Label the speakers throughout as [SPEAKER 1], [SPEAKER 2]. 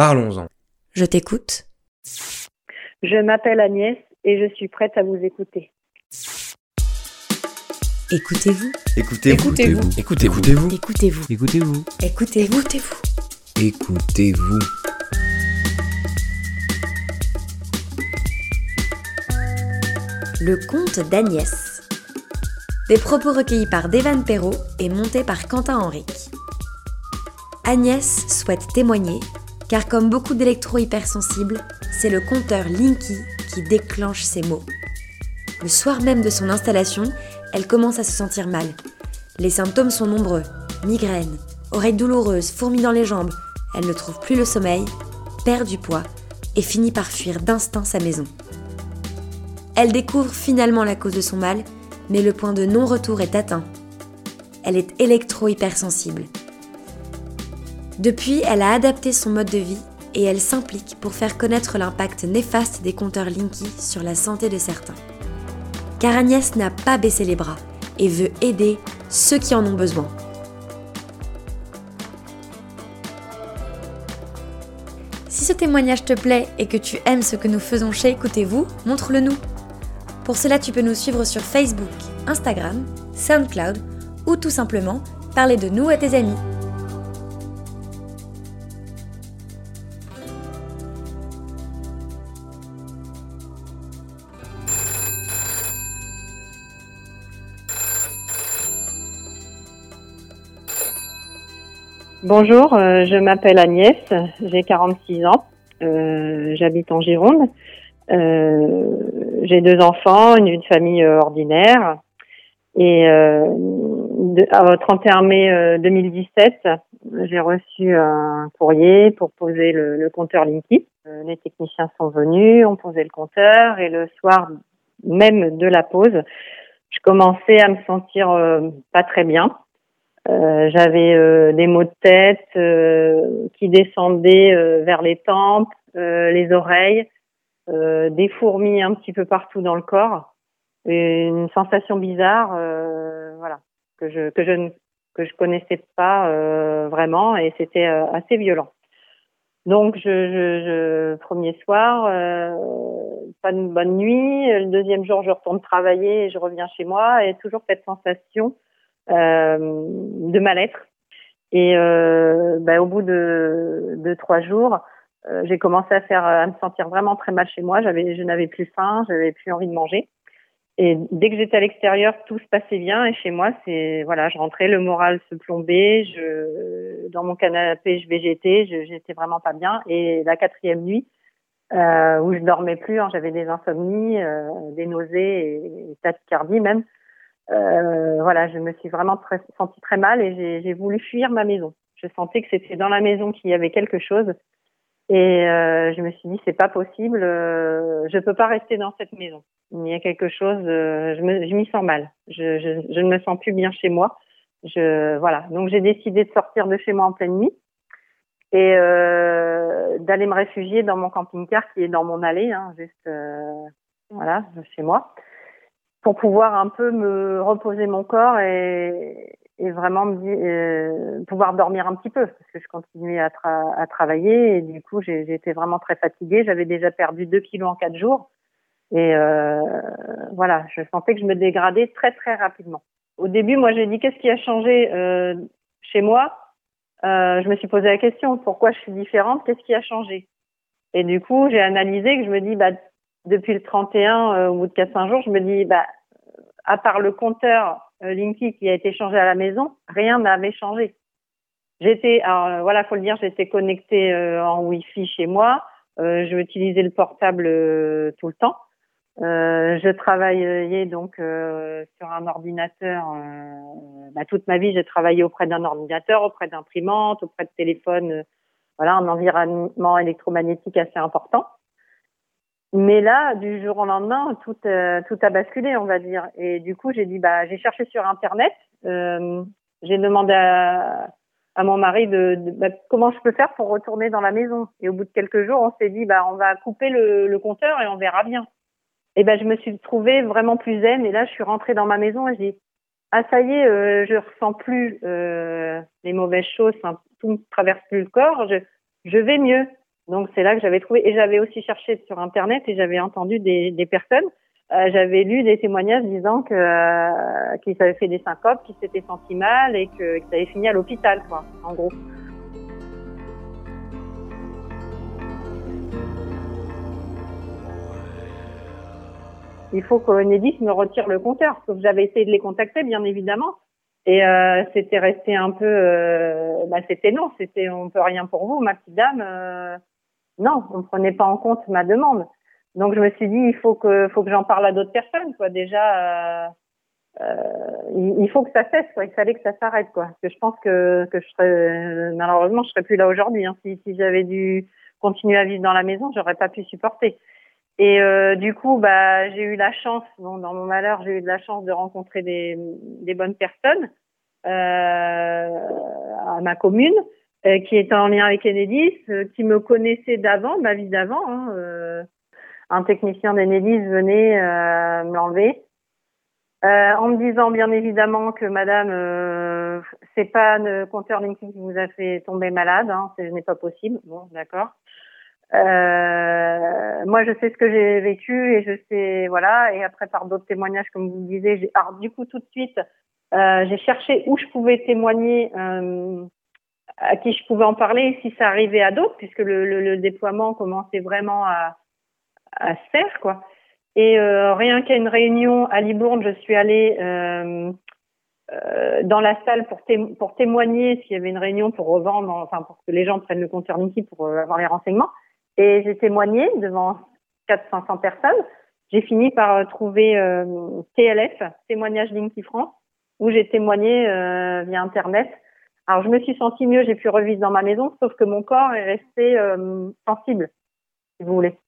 [SPEAKER 1] Parlons-en.
[SPEAKER 2] Je t'écoute.
[SPEAKER 3] Je m'appelle Agnès et je suis prête à vous écouter.
[SPEAKER 2] Écoutez-vous.
[SPEAKER 1] Écoutez-vous.
[SPEAKER 4] Écoutez-vous.
[SPEAKER 1] Écoutez-vous.
[SPEAKER 2] Écoutez-vous.
[SPEAKER 4] Écoutez-vous.
[SPEAKER 2] Écoutez-vous. Écoutez-vous.
[SPEAKER 1] Écoutez-vous.
[SPEAKER 2] Le conte d'Agnès. Des propos recueillis par Devan Perrault et montés par Quentin Henrique. Agnès souhaite témoigner, car comme beaucoup d'électro-hypersensibles, c'est le compteur Linky qui déclenche ses mots. Le soir même de son installation, elle commence à se sentir mal. Les symptômes sont nombreux migraine, oreilles douloureuses, fourmis dans les jambes. Elle ne trouve plus le sommeil, perd du poids et finit par fuir d'instinct sa maison. Elle découvre finalement la cause de son mal, mais le point de non-retour est atteint. Elle est électro-hypersensible. Depuis, elle a adapté son mode de vie et elle s'implique pour faire connaître l'impact néfaste des compteurs Linky sur la santé de certains. Car Agnès n'a pas baissé les bras et veut aider ceux qui en ont besoin. Si ce témoignage te plaît et que tu aimes ce que nous faisons chez Écoutez-vous, montre-le nous. Pour cela, tu peux nous suivre sur Facebook, Instagram, SoundCloud ou tout simplement parler de nous à tes amis.
[SPEAKER 3] Bonjour, euh, je m'appelle Agnès, j'ai 46 ans, euh, j'habite en Gironde. Euh, j'ai deux enfants, une, famille ordinaire. Et euh, à- au 31 mai euh, 2017, j'ai reçu un courrier pour poser le, compteur Linky. Les techniciens sont venus, ont posé le compteur et le soir même de la pause, je commençais à me sentir pas très bien. Euh, J'avais euh, des maux de tête euh, qui descendaient euh, vers les tempes, euh, les oreilles, des fourmis un petit peu partout dans le corps, une sensation bizarre, voilà, que je que je ne que je connaissais pas vraiment, et c'était assez violent. Donc, je, je, je premier soir, pas de bonne nuit. Le deuxième jour, je retourne travailler et je reviens chez moi, et toujours cette sensation de mal-être. Et euh, ben, au bout de, trois jours, euh, j'ai commencé à me sentir vraiment très mal chez moi. J'avais, je n'avais plus faim, j'avais plus envie de manger. Et dès que j'étais à l'extérieur, tout se passait bien. Et chez moi, c'est voilà, je rentrais, le moral se plombait. Je, dans mon canapé, je végétais. J'étais vraiment pas bien. Et la quatrième nuit, euh, où je dormais plus, hein, j'avais des insomnies, euh, des nausées et, et tachycardie même. Euh, voilà, je me suis vraiment très, sentie très mal et j'ai, voulu fuir ma maison. Je sentais que c'était dans la maison qu'il y avait quelque chose et euh, je me suis dit c'est pas possible, euh, je peux pas rester dans cette maison. Il y a quelque chose, euh, je m'y sens mal. Je, je, je ne me sens plus bien chez moi. Je voilà, donc j'ai décidé de sortir de chez moi en pleine nuit et euh, d'aller me réfugier dans mon camping-car qui est dans mon allée, hein, juste euh, voilà chez moi pour pouvoir un peu me reposer mon corps et, et vraiment me euh, pouvoir dormir un petit peu parce que je continuais à, tra- à travailler et du coup j'étais vraiment très fatiguée. J'avais déjà perdu 2 kilos en quatre jours et euh, voilà, je sentais que je me dégradais très très rapidement. Au début, moi j'ai dit qu'est-ce qui a changé euh, chez moi? Euh, Je me suis posé la question pourquoi je suis différente, qu'est-ce qui a changé? Et du coup j'ai analysé que je me dis bah depuis le 31, euh, au bout de 4-5 jours, je me dis, bah, à part le compteur euh, Linky qui a été changé à la maison, rien n'avait changé. J'étais, alors euh, voilà, faut le dire, j'étais connectée euh, en Wi-Fi chez moi. Euh, je utilisais le portable euh, tout le temps. Je travaillais donc sur un ordinateur. bah, toute ma vie, j'ai travaillé auprès d'un ordinateur, auprès d'imprimantes, auprès de téléphones. euh, voilà, un environnement électromagnétique assez important. Mais là, du jour au lendemain, tout, euh, tout a basculé, on va dire. Et du coup, j'ai dit, bah, j'ai cherché sur Internet. Euh, j'ai demandé à, à mon mari de, bah, comment je peux faire pour retourner dans la maison. Et au bout de quelques jours, on s'est dit, bah, on va couper le, le compteur et on verra bien. Et ben, je me suis trouvée vraiment plus zen. Et là, je suis rentrée dans ma maison et j'ai dit, ah ça y est, euh, je ressens plus euh, les mauvaises choses, tout me traverse plus le corps. Je, je vais mieux. Donc c'est là que j'avais trouvé et j'avais aussi cherché sur internet et j'avais entendu des, personnes. Euh, j'avais lu des témoignages disant que euh, qu'ils avaient fait des syncopes, qu'ils s'étaient sentis mal et que qu'ils avaient fini à l'hôpital, quoi, en gros. Il faut qu'Enedis me retire le compteur. Sauf que j'avais essayé de les contacter, bien évidemment. Et euh, c'était resté un peu, bah, c'était non, c'était on peut rien pour vous, ma petite dame. Non, on prenait pas en compte ma demande. Donc je me suis dit, il faut que, j'en parle à d'autres personnes, quoi. Déjà, euh, euh, il faut que ça cesse, quoi. Il fallait que ça s'arrête, quoi. Parce que je pense que, que je serais, malheureusement, je serais plus là aujourd'hui. Hein. Si, j'avais dû continuer à vivre dans la maison, j'aurais pas pu supporter. Et euh, du coup, bah, j'ai eu la chance, dans mon malheur, j'ai eu de la chance de rencontrer des, bonnes personnes à ma commune, qui étaient en lien avec Enedis, euh, qui me connaissaient d'avant, ma vie d'avant. Hein, euh, un technicien d'Enedis venait me l'enlever. en me disant bien évidemment que Madame, c'est pas le compteur Linky qui vous a fait tomber malade, hein, ce n'est pas possible. Bon, d'accord. Euh, moi, je sais ce que j'ai vécu et je sais, voilà. Et après, par d'autres témoignages, comme vous le disiez, alors du coup, tout de suite, euh, j'ai cherché où je pouvais témoigner, euh, à qui je pouvais en parler, si ça arrivait à d'autres, puisque le, le, le déploiement commençait vraiment à, à se faire, quoi. Et euh, rien qu'à une réunion à Libourne, je suis allée euh, euh, dans la salle pour, té- pour témoigner s'il y avait une réunion pour revendre, enfin pour que les gens prennent le compteur Linky pour euh, avoir les renseignements. Et j'ai témoigné devant 400-500 personnes. J'ai fini par euh, trouver euh, TLF, Témoignage Linky France, où j'ai témoigné via Internet. Alors, je me suis sentie mieux, j'ai pu revivre dans ma maison, sauf que mon corps est resté euh, sensible, si vous voulez.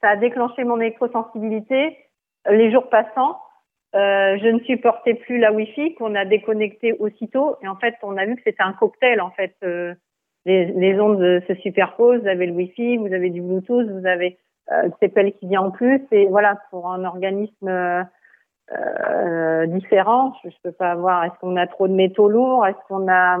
[SPEAKER 3] Ça a déclenché mon électrosensibilité. Les jours passant, euh, je ne supportais plus la Wi-Fi qu'on a déconnecté aussitôt. Et en fait, on a vu que c'était un cocktail, en fait. Euh, les, ondes se superposent, vous avez le Wi-Fi, vous avez du Bluetooth, vous avez euh, le CPL qui vient en plus. Et voilà, pour un organisme euh, euh, différent, je peux pas avoir, est-ce qu'on a trop de métaux lourds? Est-ce qu'on a...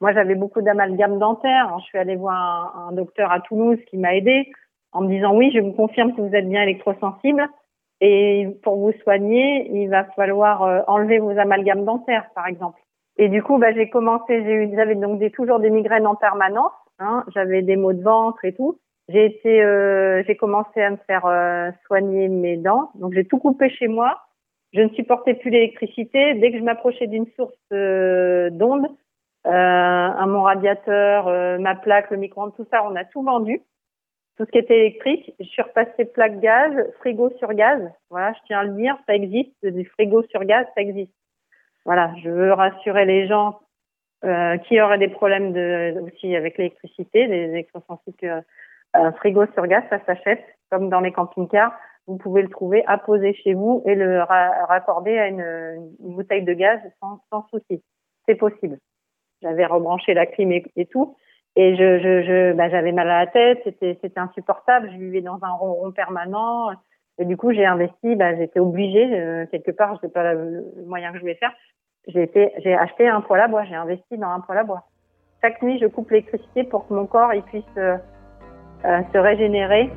[SPEAKER 3] Moi, j'avais beaucoup d'amalgame dentaire. Alors, je suis allée voir un, docteur à Toulouse qui m'a aidé en me disant, oui, je vous confirme que vous êtes bien électrosensible. Et pour vous soigner, il va falloir euh, enlever vos amalgames dentaires, par exemple. Et du coup, bah, j'ai commencé, j'avais donc des, toujours des migraines en permanence. Hein, j'avais des maux de ventre et tout. J'ai été, euh, j'ai commencé à me faire euh, soigner mes dents. Donc j'ai tout coupé chez moi. Je ne supportais plus l'électricité. Dès que je m'approchais d'une source euh, d'ondes, à mon radiateur, ma plaque, le micro-ondes, tout ça, on a tout vendu. Tout ce qui était électrique. Je suis repassée plaque gaz, frigo sur gaz. Voilà, je tiens à le dire, ça existe. Du frigo sur gaz, ça existe. Voilà, je veux rassurer les gens euh, qui auraient des problèmes aussi avec l'électricité, des électrosensibles. frigo sur gaz, ça s'achète comme dans les camping-cars. Vous pouvez le trouver poser chez vous et le ra raccorder à une, bouteille de gaz sans, souci. C'est possible. J'avais rebranché la clim et, tout. Et bah, j'avais mal à la tête, c'était, insupportable. Je vivais dans un ronron permanent. Et du coup, j'ai investi. Bah, j'étais obligée euh, quelque part. Je sais pas le, moyen que je voulais faire. J'ai acheté un poêle à bois. J'ai investi dans un poêle à bois. Chaque nuit, je coupe l'électricité pour que mon corps puisse euh, euh, se régénérer.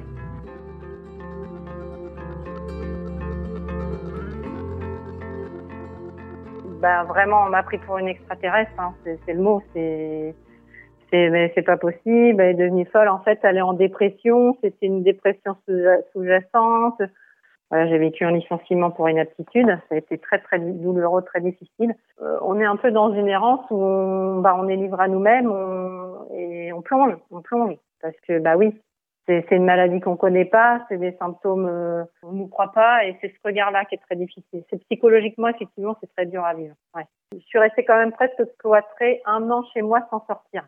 [SPEAKER 3] Ben, vraiment, on m'a pris pour une extraterrestre. Hein. C'est le mot. C'est c'est pas possible. Elle est devenue folle. En fait, elle est en dépression. C'était une dépression sous-jacente. Voilà, j'ai vécu un licenciement pour inaptitude. Ça a été très très douloureux, très difficile. Euh, on est un peu dans une errance où on, bah, on est livré à nous-mêmes et on plonge, on plonge. Parce que bah oui, c'est une maladie qu'on connaît pas, c'est des symptômes euh, on nous croit pas et c'est ce regard-là qui est très difficile. C'est psychologiquement effectivement c'est très dur à vivre. Je suis restée quand même presque cloîtrée un an chez moi sans sortir.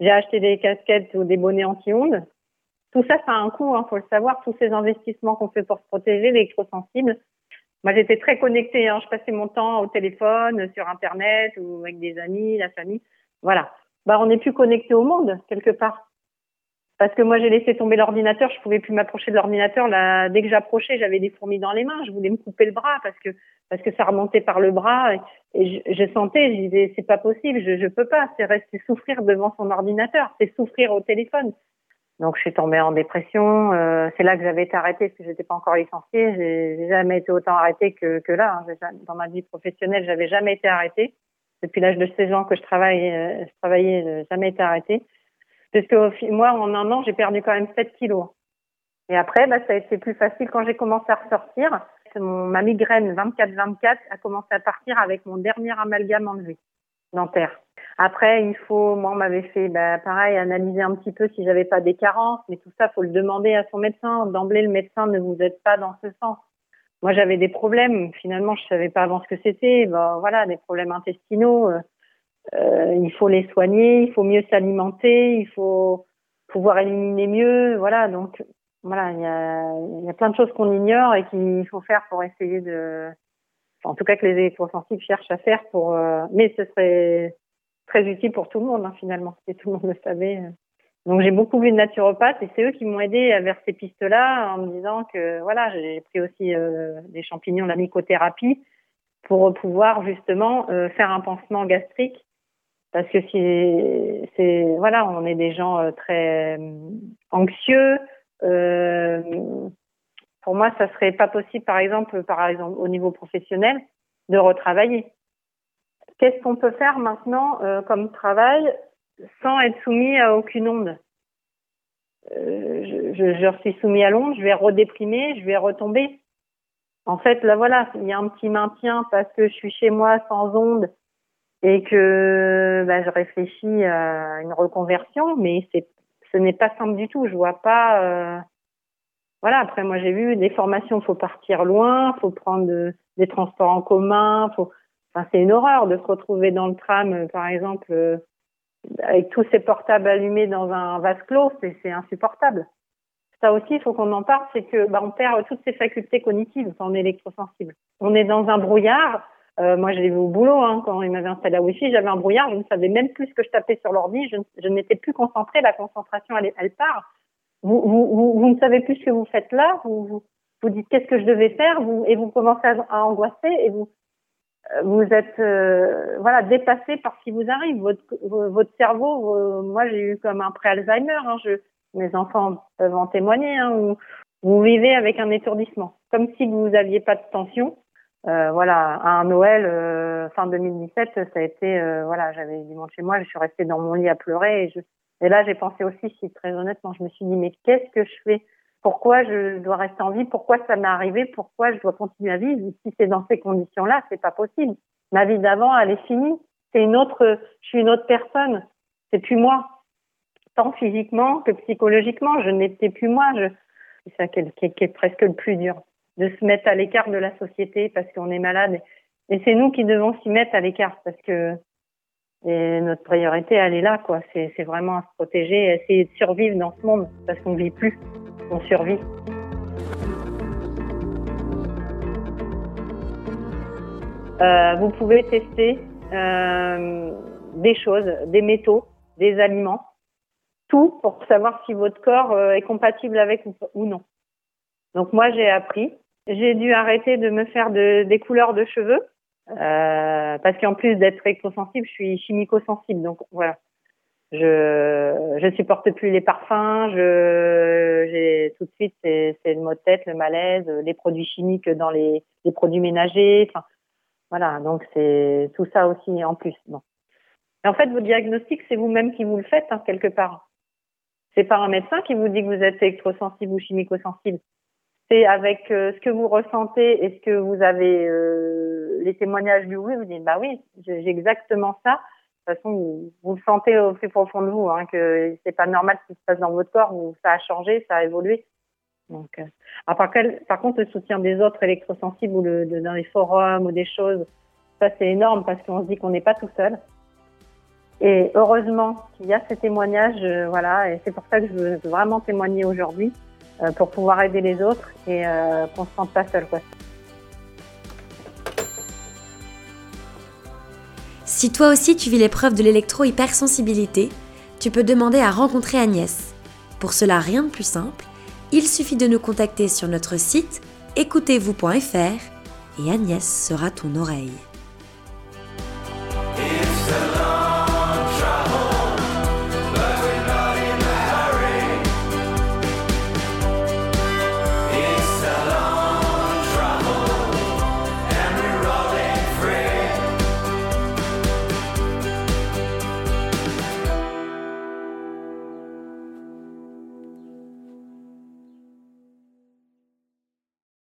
[SPEAKER 3] J'ai acheté des casquettes ou des bonnets anti-ondes. Tout ça, ça a un coût, hein, faut le savoir. Tous ces investissements qu'on fait pour se protéger, l'électrosensible. Moi, j'étais très connectée. Hein. Je passais mon temps au téléphone, sur Internet ou avec des amis, la famille. Voilà. Bah, on n'est plus connecté au monde quelque part parce que moi j'ai laissé tomber l'ordinateur, je pouvais plus m'approcher de l'ordinateur. Là, dès que j'approchais, j'avais des fourmis dans les mains. Je voulais me couper le bras parce que parce que ça remontait par le bras et, je, je, sentais, je disais c'est pas possible, je je peux pas. C'est rester souffrir devant son ordinateur, c'est souffrir au téléphone. Donc je suis tombée en dépression. Euh, c'est là que j'avais été arrêtée parce que j'étais pas encore licenciée. J'ai jamais été autant arrêtée que, que là. Hein. Dans ma vie professionnelle, j'avais jamais été arrêtée. Depuis l'âge de 16 ans que je travaille, euh, je travaillais, jamais été arrêtée. Parce que moi, en un an, j'ai perdu quand même 7 kilos. Et après, bah, ça a été plus facile quand j'ai commencé à ressortir. Mon, ma migraine 24-24 a commencé à partir avec mon dernier amalgame enlevé dentaire. Après, il faut, moi, on m'avait fait, bah, pareil, analyser un petit peu si j'avais pas des carences, mais tout ça, faut le demander à son médecin. D'emblée, le médecin ne vous aide pas dans ce sens. Moi, j'avais des problèmes. Finalement, je savais pas avant ce que c'était. Bon, voilà, des problèmes intestinaux. Euh, euh, il faut les soigner, il faut mieux s'alimenter, il faut pouvoir éliminer mieux. Voilà, donc voilà, il y a, y a plein de choses qu'on ignore et qu'il faut faire pour essayer de, en tout cas que les électrosensibles cherchent à faire pour. Euh, mais ce serait très utile pour tout le monde hein, finalement, si tout le monde le savait. Donc j'ai beaucoup vu de naturopathes et c'est eux qui m'ont aidé vers ces pistes-là en me disant que voilà, j'ai pris aussi euh, des champignons, la mycothérapie pour pouvoir justement euh, faire un pansement gastrique parce que si c'est voilà, on est des gens euh, très anxieux. pour moi, ça serait pas possible, par exemple, par exemple au niveau professionnel, de retravailler. Qu'est-ce qu'on peut faire maintenant comme travail sans être soumis à aucune onde? Euh, je, je, suis soumis à l'onde, je vais redéprimer, je vais retomber. En fait, là voilà, il y a un petit maintien parce que je suis chez moi sans onde et que bah, je réfléchis à une reconversion, mais c'est ce n'est pas simple du tout. Je vois pas. Euh... Voilà. Après, moi, j'ai vu des formations. Faut partir loin, faut prendre des transports en commun. Faut. Enfin, c'est une horreur de se retrouver dans le tram, par exemple, euh, avec tous ces portables allumés dans un vase clos, c'est insupportable. Ça aussi, il faut qu'on en parle, c'est que bah, on perd toutes ses facultés cognitives quand on est électrosensible. On est dans un brouillard. Euh, moi, j'ai vu au boulot hein, quand il m'avait installé la Wi-Fi, j'avais un brouillard, je ne savais même plus ce que je tapais sur l'ordi, je, je n'étais plus concentrée, la concentration elle, elle part. Vous, vous, vous, ne savez plus ce que vous faites là, vous, vous, vous dites qu'est-ce que je devais faire, vous, et vous commencez à, à angoisser et vous, vous êtes euh, voilà dépassé par ce qui vous arrive. Votre, votre cerveau, moi j'ai eu comme un pré-Alzheimer. Hein, je, mes enfants peuvent en témoigner. Hein, où vous vivez avec un étourdissement, comme si vous n'aviez pas de tension. Euh, voilà, à un Noël euh, fin 2017, ça a été euh, voilà, j'avais du monde chez moi, je suis restée dans mon lit à pleurer et, je, et là j'ai pensé aussi, si très honnêtement, je me suis dit mais qu'est-ce que je fais? Pourquoi je dois rester en vie, pourquoi ça m'est arrivé, pourquoi je dois continuer à vivre? Si c'est dans ces conditions-là, c'est pas possible. Ma vie d'avant, elle est finie. C'est une autre, je suis une autre personne. C'est plus moi. Tant physiquement que psychologiquement, je n'étais plus moi. Je, c'est ça qui est, qui est, presque le plus dur. De se mettre à l'écart de la société parce qu'on est malade. Et c'est nous qui devons s'y mettre à l'écart parce que notre priorité, elle est là, quoi. C'est, vraiment à se protéger, essayer de survivre dans ce monde parce qu'on vit plus on survit. Euh, vous pouvez tester euh, des choses, des métaux, des aliments, tout pour savoir si votre corps euh, est compatible avec ou, non. Donc moi j'ai appris, j'ai dû arrêter de me faire de, des couleurs de cheveux euh, parce qu'en plus d'être électrosensible, je suis chimico-sensible. Donc voilà, je je supporte plus les parfums, je j'ai tout de suite c'est le mot de tête, le malaise, les produits chimiques dans les les produits ménagers, enfin voilà, donc c'est tout ça aussi en plus. Bon. En fait, vos diagnostics, c'est vous-même qui vous le faites hein, quelque part. C'est pas un médecin qui vous dit que vous êtes électrosensible ou chimico-sensible. C'est avec euh, ce que vous ressentez et ce que vous avez euh, les témoignages du oui, vous dites bah oui, j'ai exactement ça toute façon, vous, le sentez au plus profond de vous, hein, que c'est pas normal ce qui se passe dans votre corps, où ça a changé, ça a évolué. Donc, euh, par, contre, le soutien des autres électrosensibles ou dans les forums ou des choses, ça c'est énorme parce qu'on se dit qu'on n'est pas tout seul. Et heureusement qu'il y a ces témoignages, voilà, et c'est pour ça que je veux vraiment témoigner aujourd'hui pour pouvoir aider les autres et euh, qu'on se sente pas seul.
[SPEAKER 2] Si toi aussi tu vis l'épreuve de l'électro-hypersensibilité, tu peux demander à rencontrer Agnès. Pour cela, rien de plus simple, il suffit de nous contacter sur notre site écoutez-vous.fr et Agnès sera ton oreille.